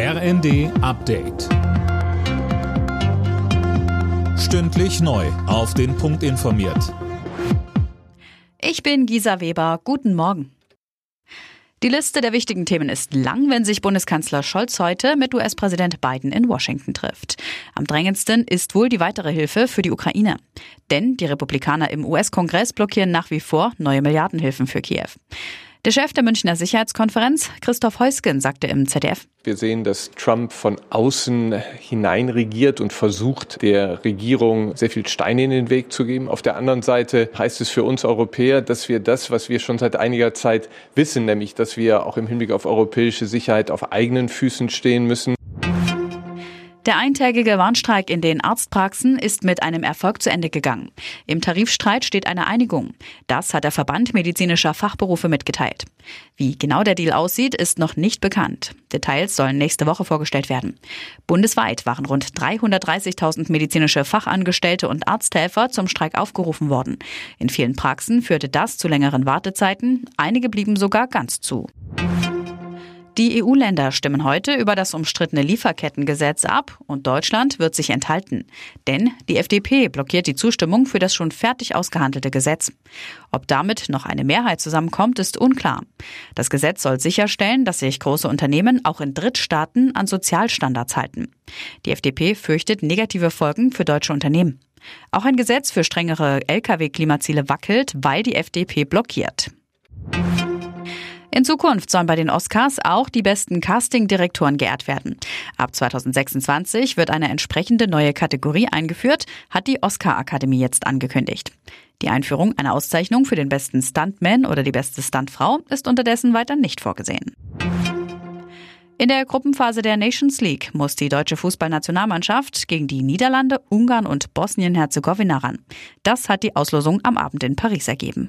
RND Update. Stündlich neu. Auf den Punkt informiert. Ich bin Gisa Weber. Guten Morgen. Die Liste der wichtigen Themen ist lang, wenn sich Bundeskanzler Scholz heute mit US-Präsident Biden in Washington trifft. Am drängendsten ist wohl die weitere Hilfe für die Ukraine. Denn die Republikaner im US-Kongress blockieren nach wie vor neue Milliardenhilfen für Kiew. Der Chef der Münchner Sicherheitskonferenz, Christoph Heusgen, sagte im ZDF. Wir sehen, dass Trump von außen hinein regiert und versucht, der Regierung sehr viel Steine in den Weg zu geben. Auf der anderen Seite heißt es für uns Europäer, dass wir das, was wir schon seit einiger Zeit wissen, nämlich, dass wir auch im Hinblick auf europäische Sicherheit auf eigenen Füßen stehen müssen. Der eintägige Warnstreik in den Arztpraxen ist mit einem Erfolg zu Ende gegangen. Im Tarifstreit steht eine Einigung. Das hat der Verband medizinischer Fachberufe mitgeteilt. Wie genau der Deal aussieht, ist noch nicht bekannt. Details sollen nächste Woche vorgestellt werden. Bundesweit waren rund 330.000 medizinische Fachangestellte und Arzthelfer zum Streik aufgerufen worden. In vielen Praxen führte das zu längeren Wartezeiten. Einige blieben sogar ganz zu. Die EU-Länder stimmen heute über das umstrittene Lieferkettengesetz ab und Deutschland wird sich enthalten. Denn die FDP blockiert die Zustimmung für das schon fertig ausgehandelte Gesetz. Ob damit noch eine Mehrheit zusammenkommt, ist unklar. Das Gesetz soll sicherstellen, dass sich große Unternehmen auch in Drittstaaten an Sozialstandards halten. Die FDP fürchtet negative Folgen für deutsche Unternehmen. Auch ein Gesetz für strengere Lkw-Klimaziele wackelt, weil die FDP blockiert. In Zukunft sollen bei den Oscars auch die besten Castingdirektoren geehrt werden. Ab 2026 wird eine entsprechende neue Kategorie eingeführt, hat die Oscar-Akademie jetzt angekündigt. Die Einführung einer Auszeichnung für den besten Stuntman oder die beste Stuntfrau ist unterdessen weiter nicht vorgesehen. In der Gruppenphase der Nations League muss die deutsche Fußballnationalmannschaft gegen die Niederlande, Ungarn und Bosnien-Herzegowina ran. Das hat die Auslosung am Abend in Paris ergeben.